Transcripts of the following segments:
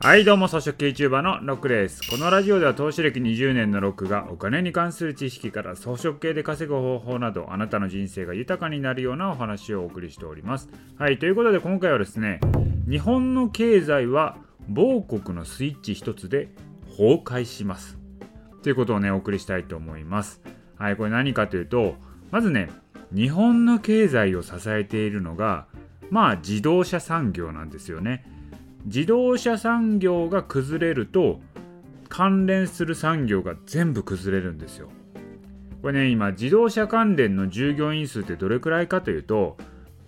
はいどうも草食系 YouTuber のロックです。このラジオでは投資歴20年のロックがお金に関する知識から草食系で稼ぐ方法などあなたの人生が豊かになるようなお話をお送りしております。はいということで今回はですね日本の経済は某国のスイッチ一つで崩壊します。ということをねお送りしたいと思います。はいこれ何かというとまずね日本の経済を支えているのがまあ自動車産業なんですよね。自動車産業が崩れると関連する産業が全部崩れるんですよ。これね今自動車関連の従業員数ってどれくらいかというと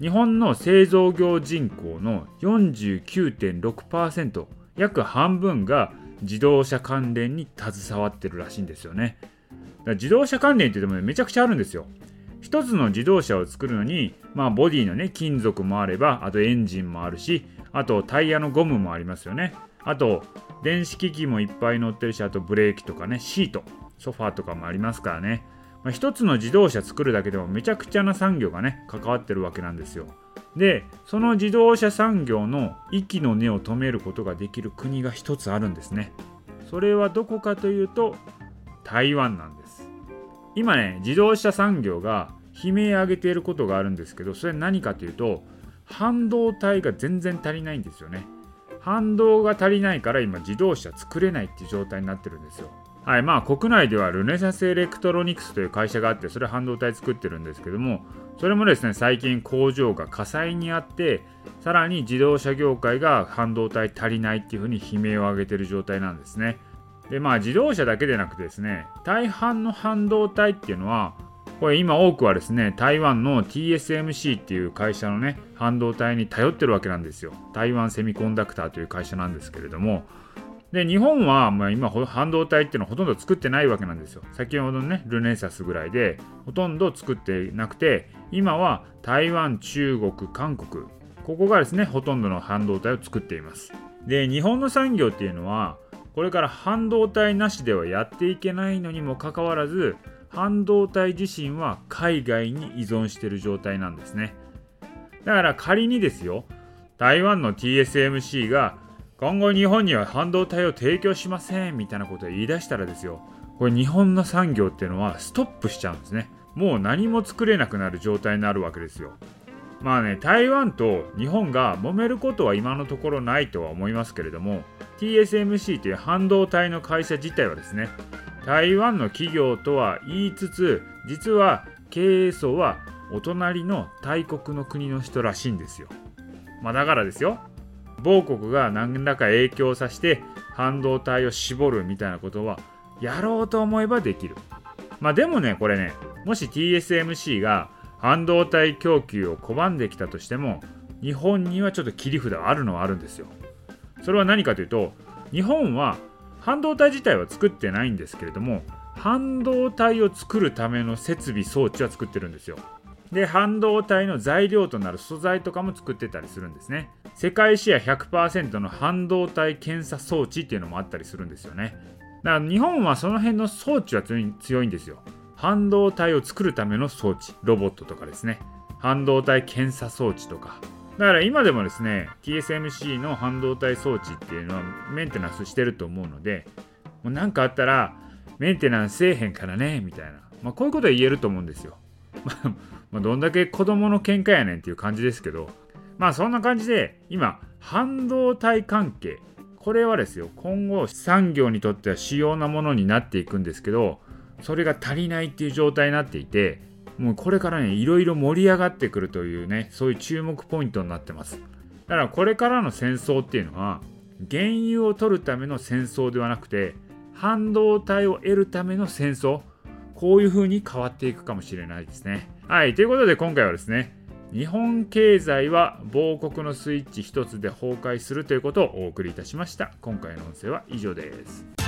日本の製造業人口の49.6%約半分が自動車関連に携わってるらしいんですよね。だから自動車関連って言っても、めちゃくちゃあるんですよ。一つの自動車を作るのに、まあ、ボディのね金属もあればあとエンジンもあるしあとタイヤのゴムもありますよね。あと電子機器もいっぱい乗ってるし、あとブレーキとかね、シート、ソファーとかもありますからね。まあ、一つの自動車作るだけでもめちゃくちゃな産業がね、関わってるわけなんですよ。で、その自動車産業の息の根を止めることができる国が一つあるんですね。それはどこかというと、台湾なんです。今ね、自動車産業が悲鳴上げていることがあるんですけど、それ何かというと、半導体が全然足りないんですよね。反動が足りないから今自動車作れないっていう状態になってるんですよ。はい、まあ国内ではルネサスエレクトロニクスという会社があってそれ半導体作ってるんですけどもそれもですね最近工場が火災にあってさらに自動車業界が半導体足りないっていうふうに悲鳴を上げてる状態なんですね。でまあ自動車だけでなくてですね大半の半導体っていうのはこれ今多くはですね、台湾の TSMC っていう会社のね、半導体に頼ってるわけなんですよ。台湾セミコンダクターという会社なんですけれども、で、日本は、まあ、今、半導体っていうのはほとんど作ってないわけなんですよ。先ほどのね、ルネサスぐらいで、ほとんど作ってなくて、今は台湾、中国、韓国、ここがですね、ほとんどの半導体を作っています。で、日本の産業っていうのは、これから半導体なしではやっていけないのにもかかわらず、半導体自身は海外に依存している状態なんですね。だから仮にですよ、台湾の TSMC が今後日本には半導体を提供しませんみたいなことを言い出したらですよ、これ日本の産業っていうのはストップしちゃうんですね。もう何も作れなくなる状態になるわけですよ。まあね、台湾と日本が揉めることは今のところないとは思いますけれども、TSMC という半導体の会社自体はですね、台湾の企業とは言いつつ実は経営層はお隣の大国の国の人らしいんですよ。まあ、だからですよ某国が何らか影響させて半導体を絞るみたいなことはやろうと思えばできる。まあでもねこれねもし TSMC が半導体供給を拒んできたとしても日本にはちょっと切り札あるのはあるんですよ。それは何かというと日本は半導体自体は作ってないんですけれども半導体を作るための設備装置は作ってるんですよ。で半導体の材料となる素材とかも作ってたりするんですね。世界シェア100%の半導体検査装置っていうのもあったりするんですよね。だから日本はその辺の装置は強いんですよ。半導体を作るための装置ロボットとかですね。半導体検査装置とか。だから今でもですね TSMC の半導体装置っていうのはメンテナンスしてると思うのでもう何かあったらメンテナンスせえへんからねみたいな、まあ、こういうことは言えると思うんですよ。まあどんだけ子供の喧嘩やねんっていう感じですけど。まあそんな感じで今半導体関係。これはですよ今後産業にとっては主要なものになっていくんですけどそれが足りないっていう状態になっていてもうこれからねいろいろ盛り上がってくるというねそういう注目ポイントになってます。だからこれからの戦争っていうのは原油を取るための戦争ではなくて半導体を得るための戦争こういう風に変わっていくかもしれないですね。はいということで今回はですね日本経済は亡国のスイッチ一つで崩壊するということをお送りいたしました。今回の音声は以上です。